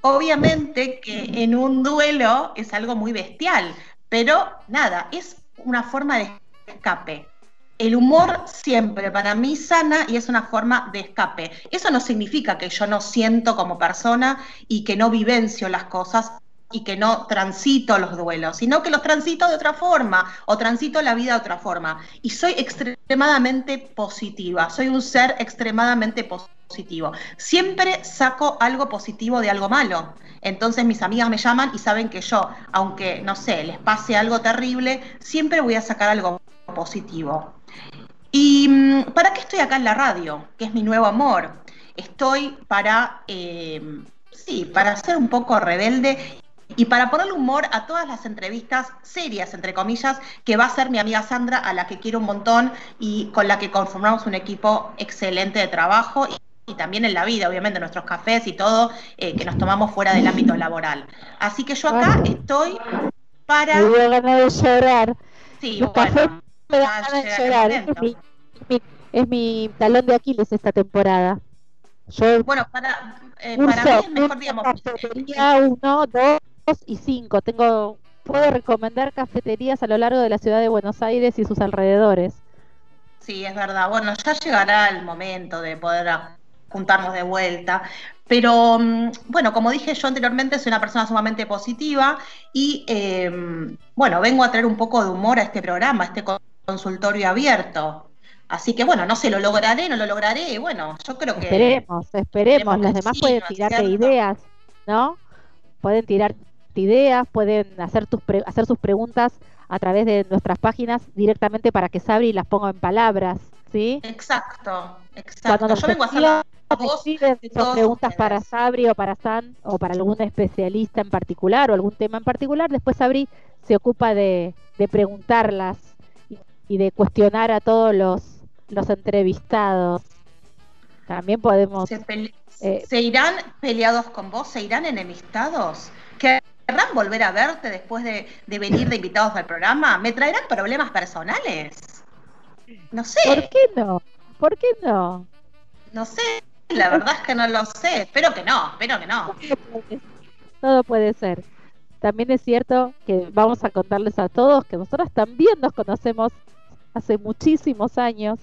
Obviamente que en un duelo es algo muy bestial, pero nada, es una forma de escape. El humor siempre para mí sana y es una forma de escape. Eso no significa que yo no siento como persona y que no vivencio las cosas y que no transito los duelos, sino que los transito de otra forma o transito la vida de otra forma. Y soy extremadamente positiva, soy un ser extremadamente positivo. Siempre saco algo positivo de algo malo. Entonces mis amigas me llaman y saben que yo, aunque, no sé, les pase algo terrible, siempre voy a sacar algo positivo. ¿Y mm, para qué estoy acá en la radio? Que es mi nuevo amor. Estoy para, eh, sí, para ser un poco rebelde y para ponerle humor a todas las entrevistas serias, entre comillas, que va a ser mi amiga Sandra, a la que quiero un montón y con la que conformamos un equipo excelente de trabajo y, también en la vida, obviamente, nuestros cafés y todo eh, que nos tomamos fuera del ámbito laboral. Así que yo acá estoy para... Me dio ganas de llorar. Sí, Los bueno, cafés me dan ganas de llorar. Es mi, mi- es mi talón de Aquiles esta temporada. Yo Bueno, para, eh, para mí es mejor, digamos, cafetería 1, 2 y 5. Tengo, puedo recomendar cafeterías a lo largo de la ciudad de Buenos Aires y sus alrededores. Sí, es verdad. Bueno, ya llegará el momento de poder a- juntarnos de vuelta. Pero mm, bueno, como dije yo anteriormente, soy una persona sumamente positiva y eh, bueno, vengo a traer un poco de humor a este programa, a este con- consultorio abierto. Así que bueno, no sé, lo lograré, no lo lograré. Bueno, yo creo que Esperemos, esperemos. esperemos Los que demás sí, pueden ¿no es tirarte ideas, ¿no? Pueden ideas, pueden hacer, tus pre- hacer sus preguntas a través de nuestras páginas directamente para que Sabri las ponga en palabras, ¿sí? Exacto, exacto. Cuando nos Yo vengo a hacer preguntas para. Sabri o para San o para algún especialista en particular o algún tema en particular. Después Sabri se ocupa de, de preguntarlas y, y de cuestionar a todos los, los entrevistados. También podemos... ¿Se, Eh, ¿Se irán peleados con vos? ¿Se irán enemistados? ¿Querrán volver a verte después de, de venir de invitados al programa? ¿Me traerán problemas personales? No sé, ¿Por qué no? ¿Por qué no? no sé. La verdad es que no lo sé. Espero que no, espero que no. Todo puede- Todo puede ser. También es cierto que vamos a contarles a todos que nosotras también nos conocemos hace muchísimos años.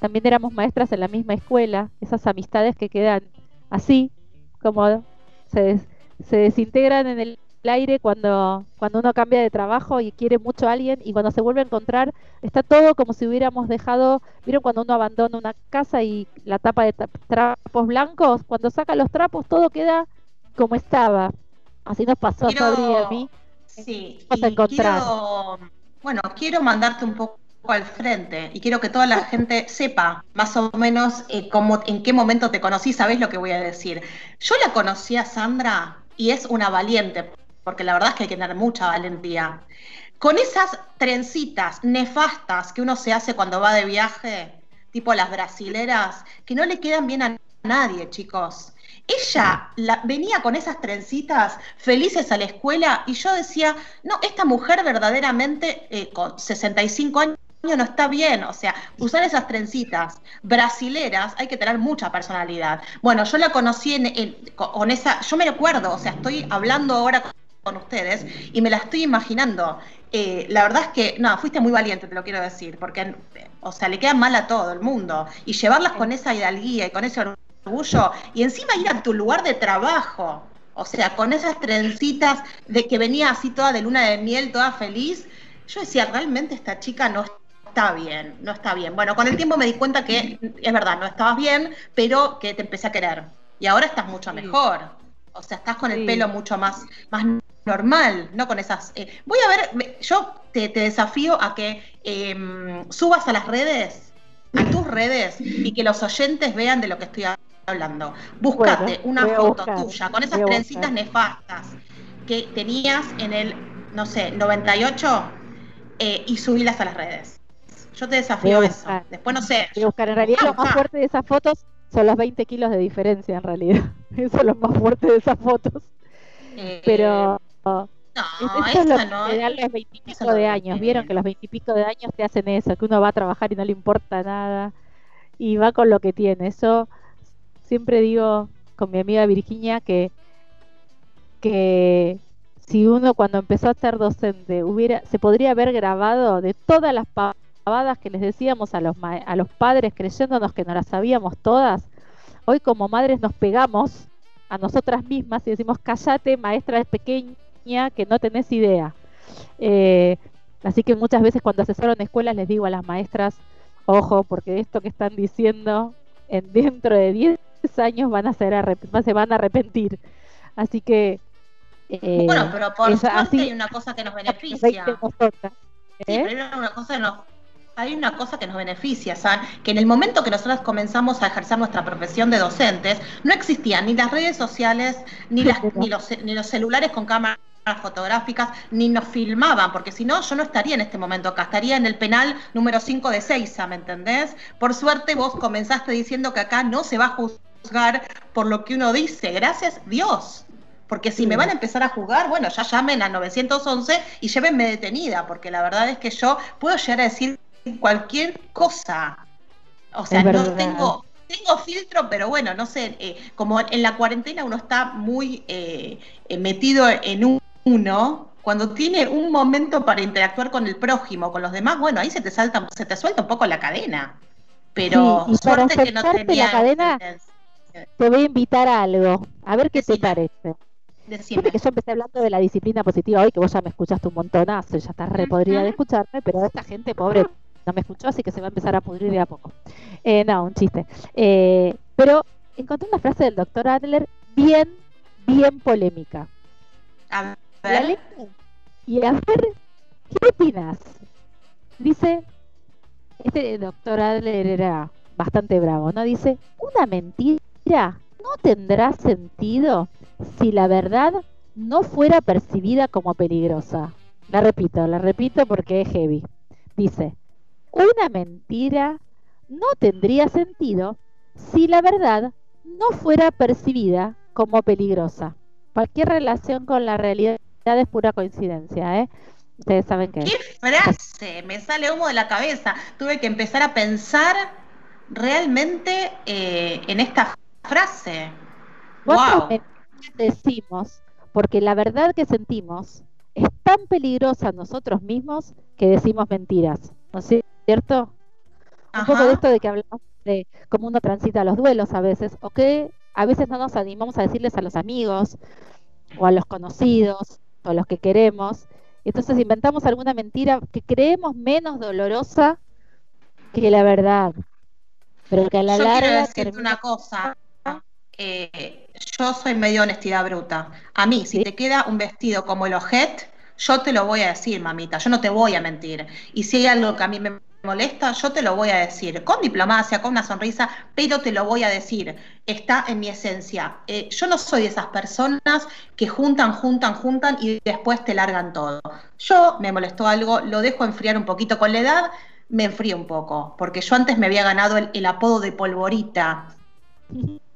También éramos maestras en la misma escuela. Esas amistades que quedan así, como se, des- se desintegran en el aire cuando, cuando uno cambia de trabajo y quiere mucho a alguien y cuando se vuelve a encontrar está todo como si hubiéramos dejado, ¿vieron cuando uno abandona una casa y la tapa de trapos blancos? Cuando saca los trapos todo queda como estaba. Así nos pasó a Quiero- Sabri y a mí. Sí, a y encontrar. quiero, bueno, quiero mandarte un poco al frente y quiero que toda la gente sepa más o menos eh, cómo, en qué momento te conocí, sabes lo que voy a decir. Yo la conocí a Sandra y es una valiente, porque la verdad es que hay que tener mucha valentía. Con esas trencitas nefastas que uno se hace cuando va de viaje, tipo las brasileras, que no le quedan bien a nadie, chicos. Ella la- venía con esas trencitas felices a la escuela y yo decía, no, esta mujer verdaderamente eh, con 65 años no está bien, o sea, usar esas trencitas brasileras hay que tener mucha personalidad. Bueno, yo la conocí con esa, yo me recuerdo, o sea, estoy hablando ahora con, ustedes y me la estoy imaginando. Eh, la verdad es que, no, fuiste muy valiente, te lo quiero decir, porque, o sea, le queda mal a todo el mundo y llevarlas con esa hidalguía y con ese orgullo y encima ir a tu lugar de trabajo. O sea, con esas trencitas de que venía así toda de luna de miel, toda feliz, yo decía, realmente esta chica no está bien, no está bien. Bueno, con el tiempo me di cuenta que es verdad, no estabas bien, pero que te empecé a querer. Y ahora estás mucho mejor. O sea, estás con el Sí. pelo mucho más, más normal, no con esas... eh, voy a ver, me- yo te, te desafío a que em, subas a las redes, a tus redes, y que los oyentes vean de lo que estoy hablando. Búscate Bueno, una foto buscar, tuya con esas trencitas buscar. nefastas que tenías en el, no sé, 98 eh, y subilas a las redes. Yo te desafío eso. Después no sé. Voy a buscar. En realidad lo más fuerte de esas fotos son los 20 kilos de diferencia en realidad. Eso es lo más fuerte de esas fotos. eh, Pero no, Esto es lo que no te dan es. los eso veintipico no de es años. Vieron que los veintipico de años te hacen eso, que uno va a trabajar y no le importa nada y va con lo que tiene. Eso siempre digo con mi amiga Virginia que, que si uno cuando empezó a ser docente hubiera, se podría haber grabado de todas las pavadas que les decíamos a los, ma- a los padres creyéndonos que no las sabíamos todas, hoy como madres nos pegamos a nosotras mismas y decimos, cállate, maestra pequeña, que no tenés idea. Eh, así que muchas veces cuando asesoro en escuelas les digo a las maestras, ojo, porque esto que están diciendo en dentro de 10 años van a ser se van a arrepentir. Así que eh, Bueno, pero por suerte así, hay una cosa que nos 20 beneficia. nosotras, Sí, ¿eh? pero hay una cosa que nos, hay una cosa que nos beneficia, ¿saben? Que en el momento que nosotros comenzamos a ejercer nuestra profesión de docentes, no existían ni las redes sociales, ni, las, ni, los, ni los celulares con cámaras fotográficas, ni nos filmaban, porque si no, yo no estaría en este momento acá, estaría en el penal número 5 de Seiza, ¿me entendés? Por suerte vos comenzaste diciendo que acá no se va a juzgar por lo que uno dice, gracias Dios Porque si me van a empezar a juzgar, bueno, ya llamen a 911 y llévenme detenida, porque la verdad es que yo puedo llegar a decir cualquier cosa. O sea, no tengo, tengo filtro, pero bueno, no sé, eh, como en la cuarentena uno está muy eh, eh, metido en uno, cuando tiene un momento para interactuar con el prójimo, con los demás, bueno, ahí se te salta, se te suelta un poco la cadena. Pero suerte que no tenía la cadena, te voy a invitar a algo, a ver qué te parece que yo empecé hablando de la disciplina positiva hoy, que vos ya me escuchaste un montonazo y ya estás re podrida de escucharme, pero esta gente pobre no me escuchó, así que se va a empezar a pudrir de a poco. Eh, no, un chiste. Eh, pero encontré una frase del doctor Adler bien, bien polémica. A ver. Y a ver, ¿qué opinas? Dice, este doctor Adler era bastante bravo, ¿no? Dice, una mentira no tendrá sentido si la verdad no fuera percibida como peligrosa. La repito, la repito porque es heavy. Dice, una mentira no tendría sentido si la verdad no fuera percibida como peligrosa. Cualquier relación con la realidad es pura coincidencia, ¿eh? Ustedes saben que... ¡Qué frase! Me sale humo de la cabeza. Tuve que empezar a pensar realmente eh, en esta frase. ¡Wow! decimos porque la verdad que sentimos es tan peligrosa nosotros mismos que decimos mentiras, ¿no es cierto? Un poco de esto de que hablamos de cómo uno transita los duelos a veces, o que a veces no nos animamos a decirles a los amigos, o a los conocidos, o los que queremos, entonces inventamos alguna mentira que creemos menos dolorosa que la verdad, pero que a la Yo larga... Quiero decirte una cosa, eh, yo soy medio honestidad bruta. A mí, si te queda un vestido como el ojet, yo te lo voy a decir, mamita, yo no te voy a mentir. Y si hay algo que a mí me molesta, yo te lo voy a decir, con diplomacia, con una sonrisa, pero te lo voy a decir. Está en mi esencia. Eh, yo no soy de esas personas que juntan, juntan, juntan y después te largan todo. Yo me molestó algo, lo dejo enfriar un poquito con la edad, me enfrío un poco, porque yo antes me había ganado el apodo de polvorita.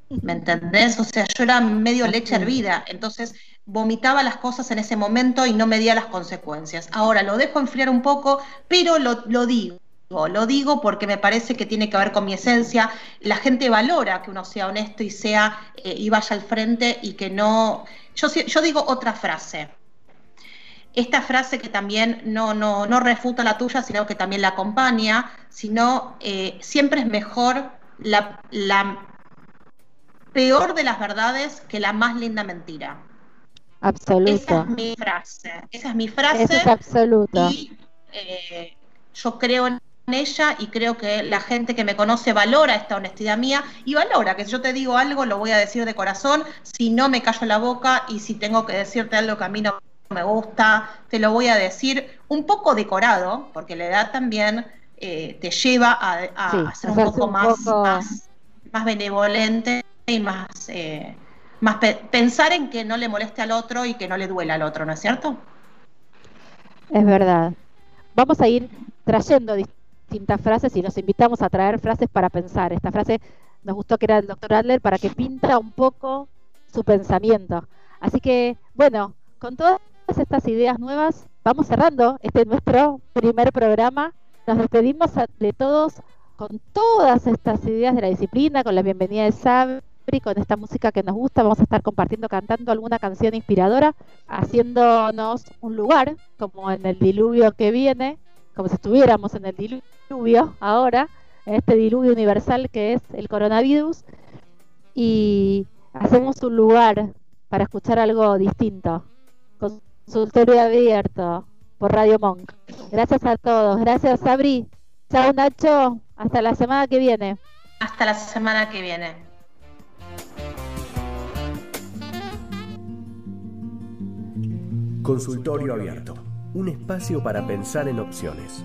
¿Me entendés? O sea, yo era medio leche hervida, entonces vomitaba las cosas en ese momento y no medía las consecuencias. Ahora lo dejo enfriar un poco, pero lo, digo. Lo digo porque me parece que tiene que ver con mi esencia. La gente valora que uno sea honesto y sea eh, y vaya al frente y que no. Yo, yo digo otra frase. Esta frase que también no, no, no refuta la tuya, sino que también la acompaña, sino eh, siempre es mejor la, la peor de las verdades que la más linda mentira. Absoluto. Esa es mi frase. Esa es mi frase. es absoluto. Y eh, yo creo en ella y creo que la gente que me conoce valora esta honestidad mía y valora que si yo te digo algo lo voy a decir de corazón, si no me callo la boca y si tengo que decirte algo que a mí no me gusta, te lo voy a decir un poco decorado, porque la edad también eh, te lleva a, ser un poco, más, más benevolente y más, eh, más pensar en que no le moleste al otro y que no le duela al otro, ¿no es cierto? Es verdad. Vamos a ir trayendo distintas frases y nos invitamos a traer frases para pensar. Esta frase nos gustó que era el doctor Adler para que pinta un poco su pensamiento. Así que, bueno, con todas estas ideas nuevas, vamos cerrando este nuestro primer programa. Nos despedimos de todos con todas estas ideas de la disciplina, con la bienvenida de Sab con esta música que nos gusta. Vamos a estar compartiendo, cantando alguna canción inspiradora, haciéndonos un lugar, como en el diluvio que viene, como si estuviéramos en el diluvio ahora, en este diluvio universal que es el coronavirus, y hacemos un lugar para escuchar algo distinto. Consultorio abierto por Radio Monk. Gracias a todos. Gracias, Sabri. Chao, Nacho. Hasta la semana que viene. Hasta la semana que viene. Consultorio Abierto, un espacio para pensar en opciones.